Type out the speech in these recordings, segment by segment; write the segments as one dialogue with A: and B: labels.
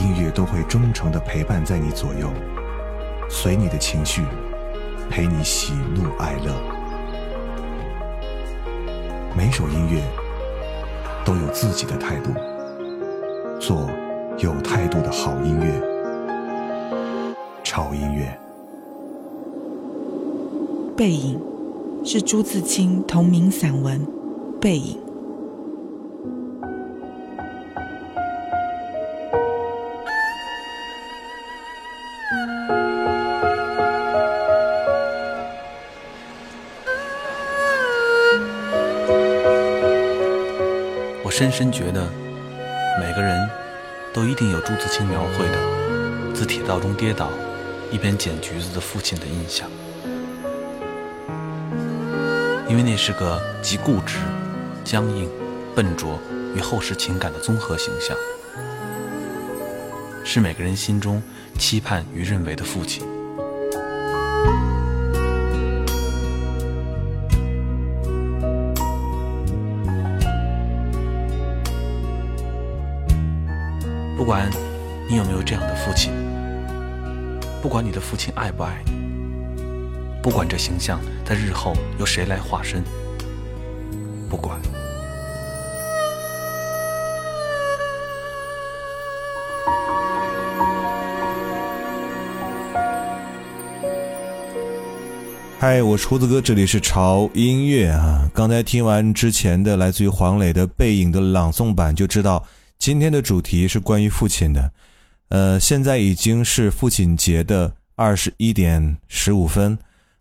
A: 音乐都会忠诚的陪伴在你左右，随你的情绪，陪你喜怒哀乐。每首音乐都有自己的态度，做有态度的好音乐，超音乐。
B: 背影是朱自清同名散文《背影》。
C: 深深觉得，每个人都一定有朱自清描绘的自铁道中跌倒，一边捡橘子的父亲的印象，因为那是个极固执、僵硬、笨拙与厚实情感的综合形象，是每个人心中期盼与认为的父亲。不管你有没有这样的父亲，不管你的父亲爱不爱你，不管这形象在日后由谁来化身，不管。
D: 嗨，我厨子哥，这里是潮音乐啊。刚才听完之前的来自于黄磊的《背影》的朗诵版，就知道。今天的主题是关于父亲的，呃，现在已经是父亲节的二十一点十五分，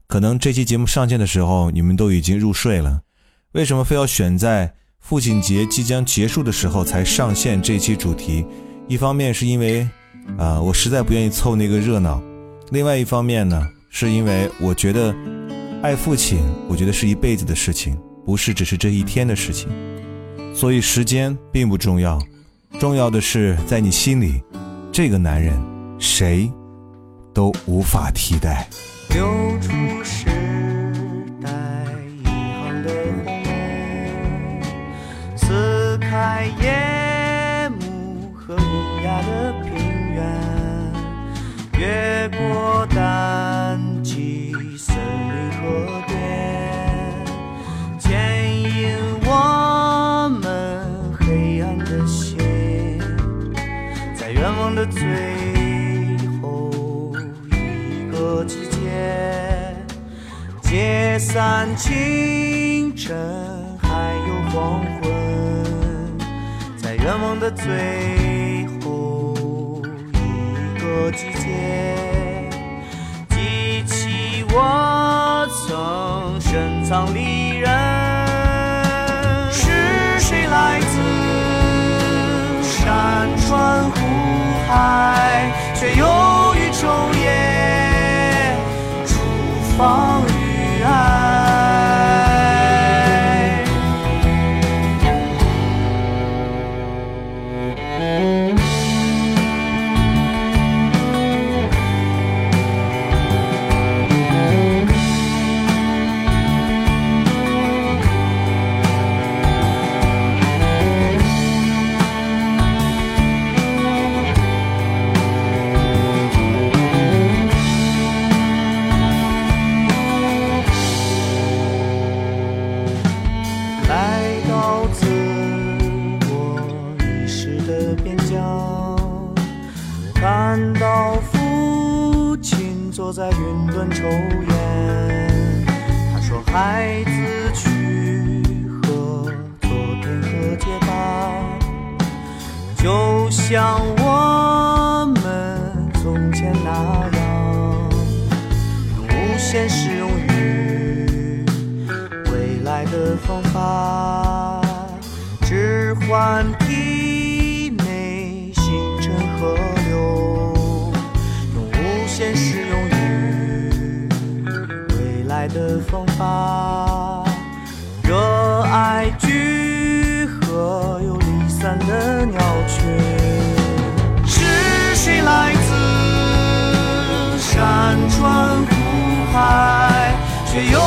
D: 可能这期节目上线的时候你们都已经入睡了。为什么非要选在父亲节即将结束的时候才上线这期主题？一方面是因为啊，我实在不愿意凑那个热闹；另外一方面呢，是因为我觉得爱父亲，我觉得是一辈子的事情，不是只是这一天的事情，所以时间并不重要。重要的是，在你心里，这个男人，谁都无法替代。
E: 流出时代遗憾的红，撕开夜幕和优雅的平原，越过大散清晨，还有黄昏，在愿望的最后一个季节，记起我曾深藏离人，是谁来自山川湖？海，却又于昼夜出发
F: 的风发。热爱聚合又离散的鸟群，是谁来自山川湖海，却又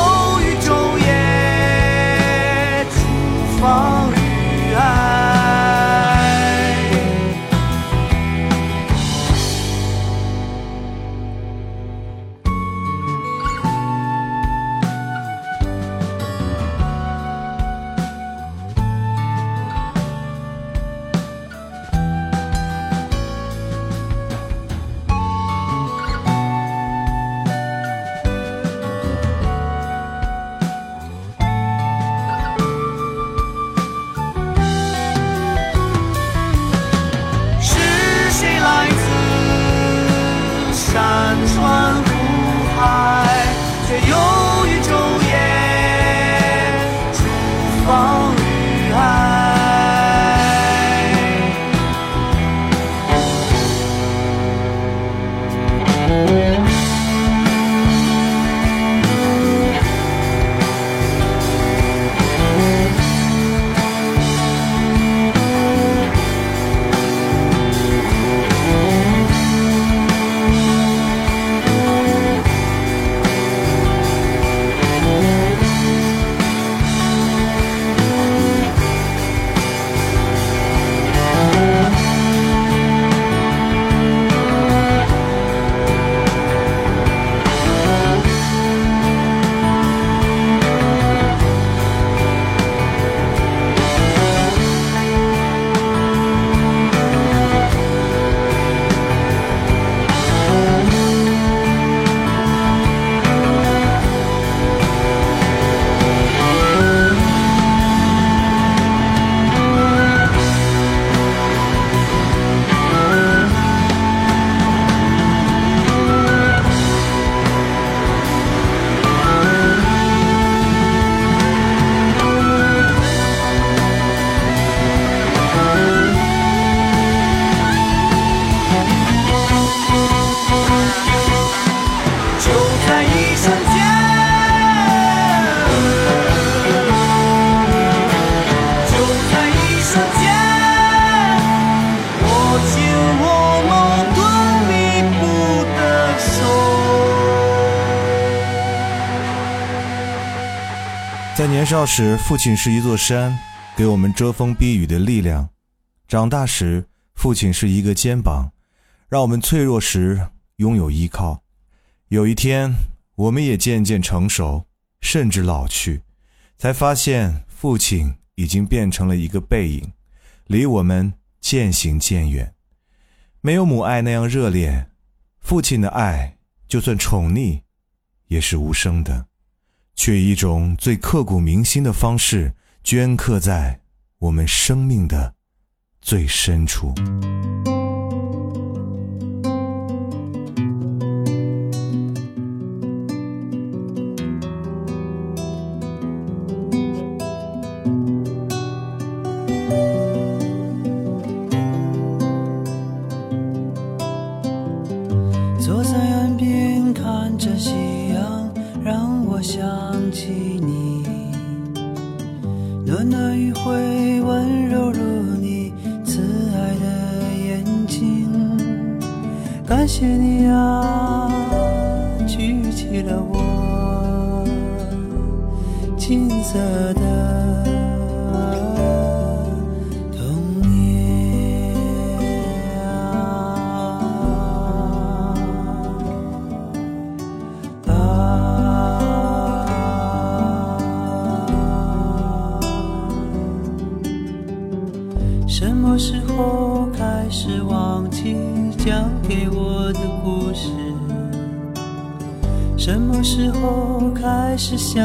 D: 年少时，父亲是一座山，给我们遮风避雨的力量；长大时，父亲是一个肩膀，让我们脆弱时拥有依靠。有一天，我们也渐渐成熟，甚至老去，才发现父亲已经变成了一个背影，离我们渐行渐远。没有母爱那样热烈，父亲的爱就算宠溺，也是无声的，却以一种最刻骨铭心的方式镌刻在我们生命的最深处。
F: 金色的童年啊什么时候开始忘记讲给我的故事？什么时候开始想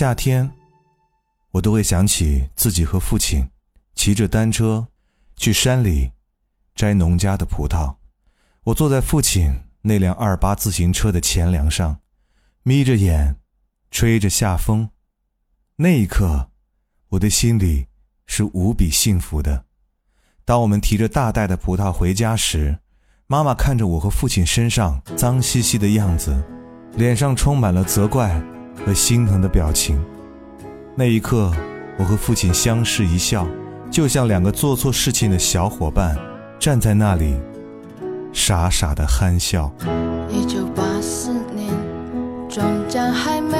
D: 夏天，我都会想起自己和父亲骑着单车去山里摘农家的葡萄。我坐在父亲那辆二八自行车的前梁上，眯着眼，吹着夏风。那一刻，我的心里是无比幸福的。当我们提着大袋的葡萄回家时，妈妈看着我和父亲身上脏兮兮的样子，脸上充满了责怪和心疼的表情。那一刻，我和父亲相视一笑，就像两个做错事情的小伙伴，站在那里，傻傻的憨笑。
G: 一九八四年，庄稼还没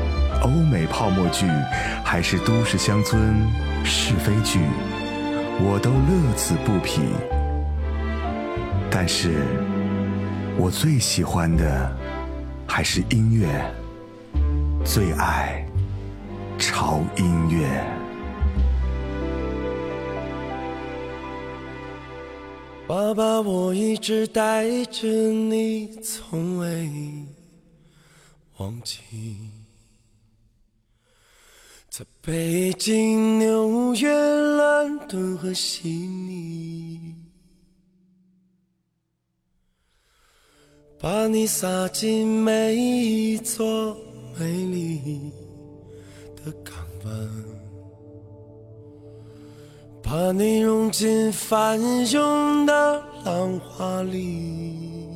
A: 欧美泡沫剧，还是都市乡村是非剧，我都乐此不疲。但是，我最喜欢的还是音乐，最爱潮音乐。
H: 爸爸，我一直带着你，从未忘记。在北京、纽约、伦敦和悉尼，把你撒进每一座美丽的港湾。把你融进翻涌的浪花里，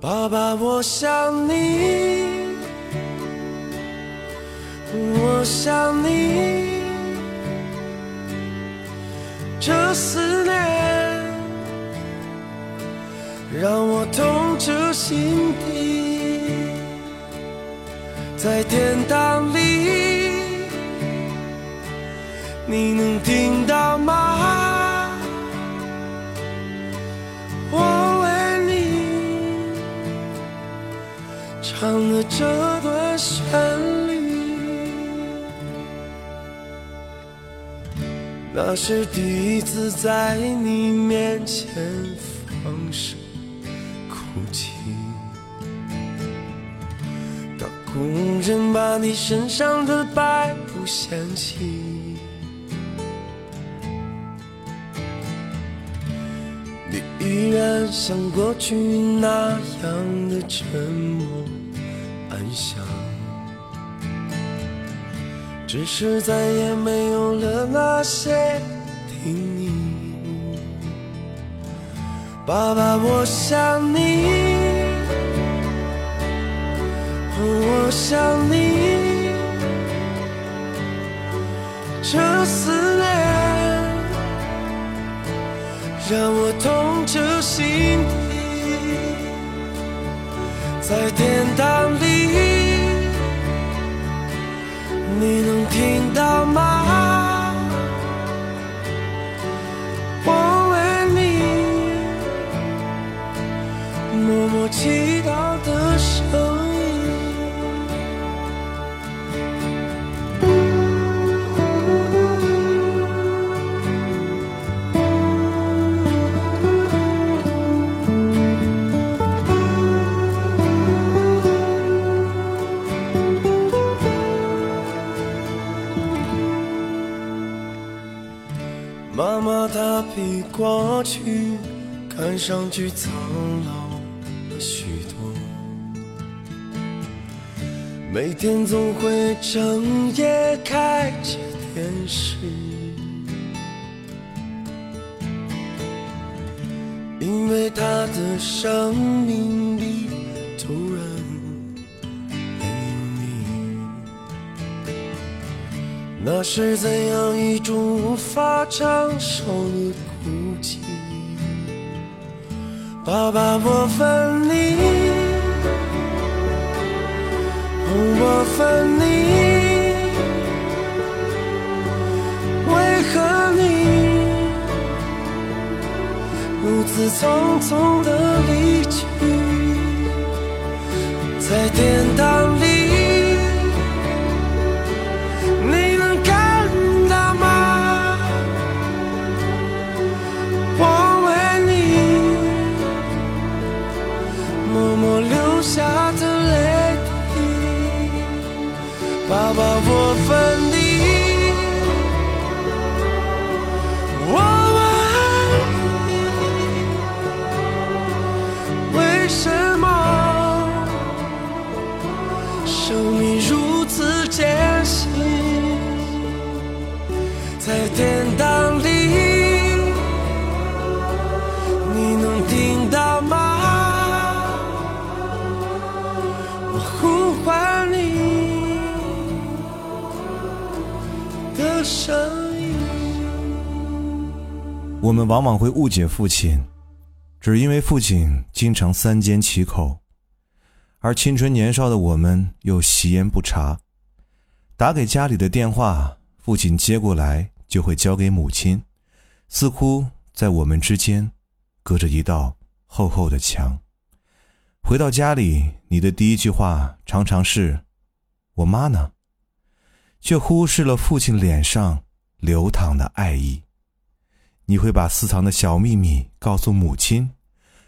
H: 爸爸，我想你，我想你，这思念让我痛彻心底，在天堂里。你能听到吗？我为你唱了这那是第一次在你面前放声哭泣。当工人把你身上的白布掀起。你依然像过去那样的沉默安详，只是再也没有了那些叮咛。爸爸，我想你，我想你，这思念。让我痛彻心底，在天堂里，你能听到吗？我为你默默祈祷的妈妈她。比过去看上去苍老了许多，每天总会整夜开着电视，因为他的生命里那是怎样一种无法承受的。哭泣，爸爸，我分你，我分你，为何你如此匆匆的离去，在天堂里。
D: 往往会误解父亲，只因为父亲经常三缄其口，而青春年少的我们又习言不察。打给家里的电话，父亲接过来就会交给母亲，似乎在我们之间隔着一道厚厚的墙。回到家里，你的第一句话常常是：“我妈呢？”却忽视了父亲脸上流淌的爱意。你会把私藏的小秘密告诉母亲，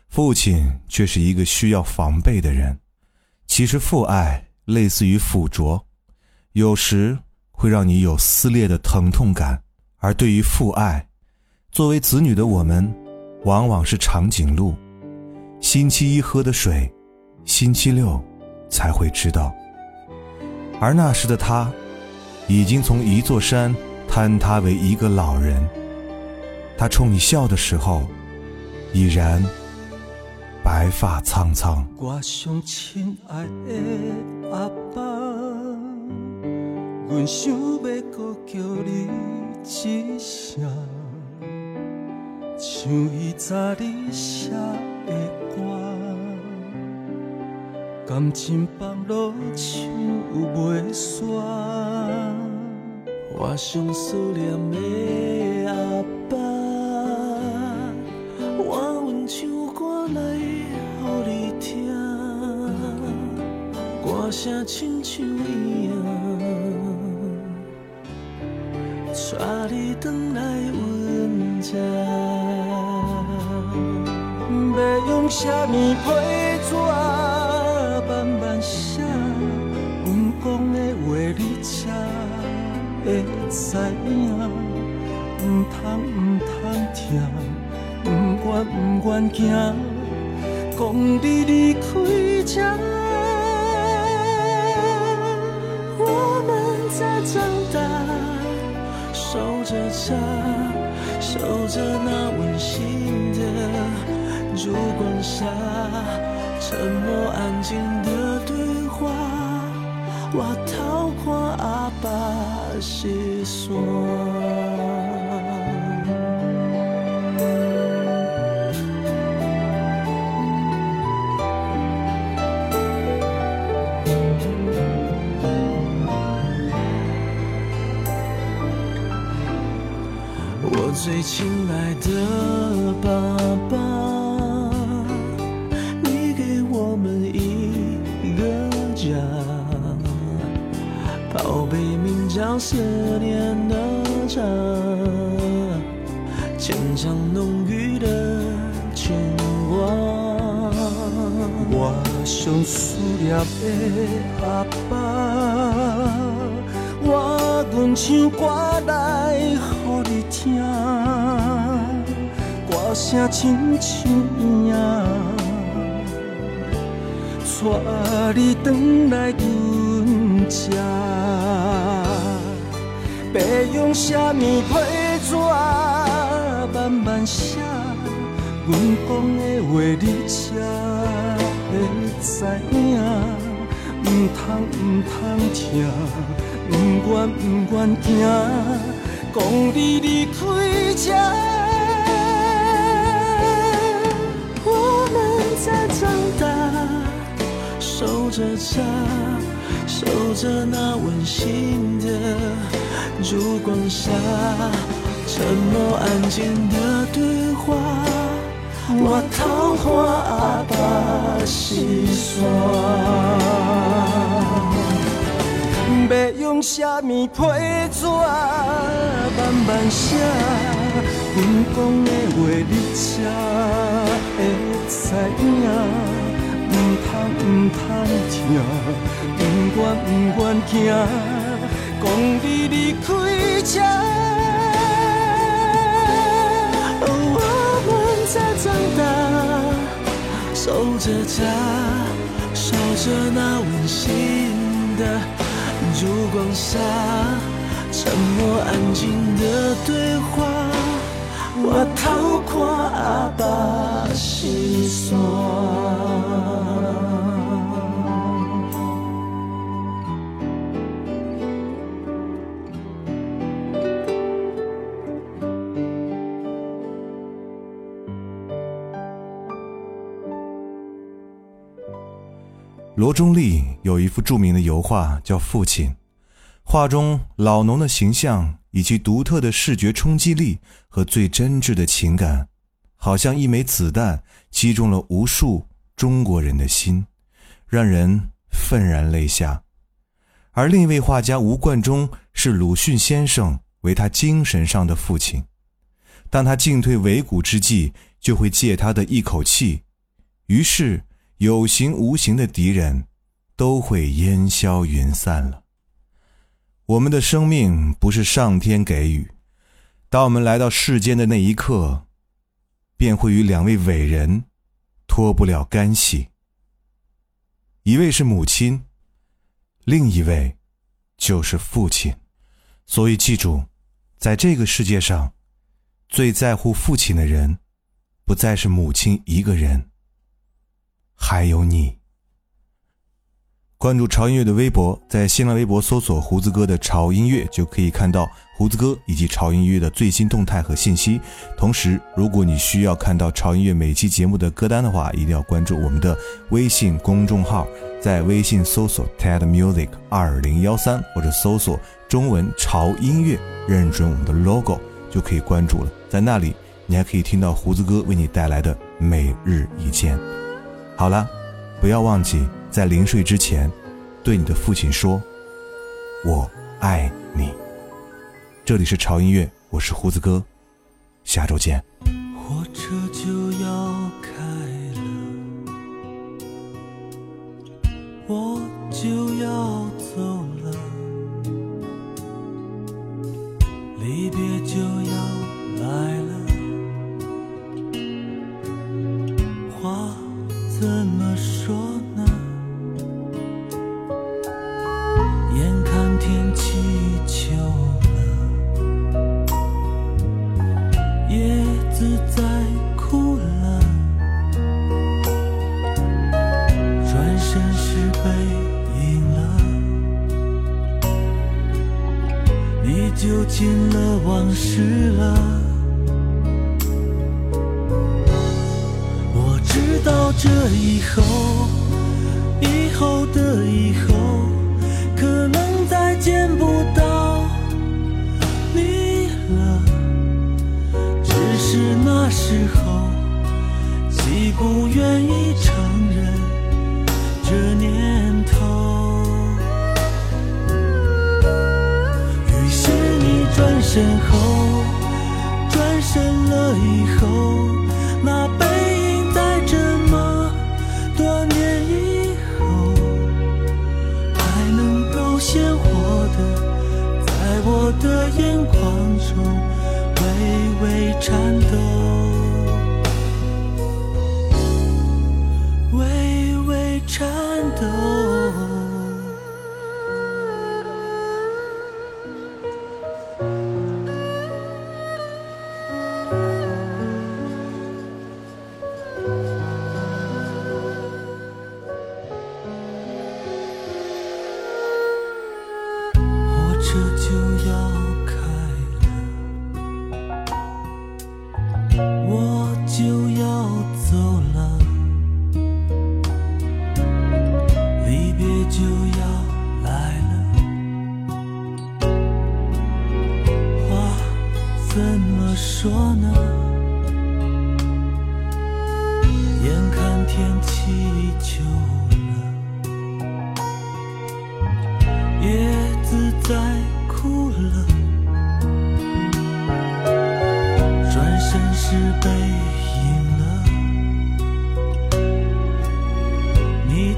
D: 父亲却是一个需要防备的人。其实父爱类似于附着，有时会让你有撕裂的疼痛感，而对于父爱，作为子女的我们，往往是长颈鹿，星期一喝的水，星期六才会知道。而那时的他，已经从一座山坍塌为一个老人。他冲你笑的时候，已然白发苍苍。
F: 我上亲爱的阿爸，阮想要搁叫你一声，像伊早你写的歌，感情放落唱袂煞。我上思念的阿爸，歌声亲像伊啊，带你回来阮这。要用什么批纸慢慢写，阮讲的话你才会知影，唔通唔通听，唔愿唔愿行，讲你离开这。长大，守着家，守着那温馨的烛光下，沉默安静的对话。我逃过阿爸细说。最亲爱的爸爸，你给我们一个家，宝贝名叫思念的家，牵肠浓郁的牵挂。我上思念的阿爸，我阮唱歌来予你听，歌声亲像影，带你回来阮这。要用什么批纸慢慢写，阮讲的话你才会知影，唔通唔通听，唔愿唔愿行，讲你离开这。我们在长大，守着家，守着那温馨的烛光下，沉默安静的对话。我桃花阿爸细线，要用什么批纸慢慢写，阮讲的话你才会知影，唔通唔通听，唔愿唔愿行，讲你离开这。我们在长大，守着家，守着那温馨的烛光下，沉默安静的对话。我逃过阿爸心酸。
D: 罗中立有一幅著名的油画叫《父亲》，画中老农的形象以其独特的视觉冲击力和最真挚的情感，好像一枚子弹击中了无数中国人的心，让人愤然泪下。而另一位画家吴冠中是鲁迅先生为他精神上的父亲，当他进退维谷之际，就会借他的一口气，于是有形无形的敌人都会烟消云散了。我们的生命不是上天给予，当我们来到世间的那一刻，便会与两位伟人脱不了干系。一位是母亲，另一位就是父亲。所以记住，在这个世界上，最在乎父亲的人，不再是母亲一个人，还有你。关注潮音乐的微博，在新浪微博搜索“胡子哥的潮音乐”，就可以看到胡子哥以及潮音乐的最新动态和信息。同时，如果你需要看到潮音乐每期节目的歌单的话，一定要关注我们的微信公众号，在微信搜索 “TED Music 二零幺三”或者搜索中文“潮音乐”，认准我们的 logo 就可以关注了。在那里，你还可以听到胡子哥为你带来的每日一见。好了，不要忘记。在临睡之前，对你的父亲说：“我爱你。”这里是潮音乐，我是胡子哥，下周见。
F: 你就进了往事了。我知道这以后，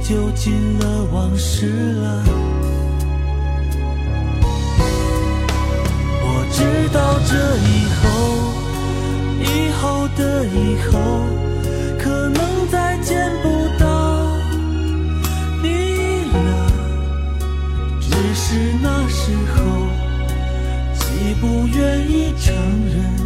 F: 就进了往事了。我知道这以后，以后的以后，可能再见不到你了。只是那时候，既不愿意承认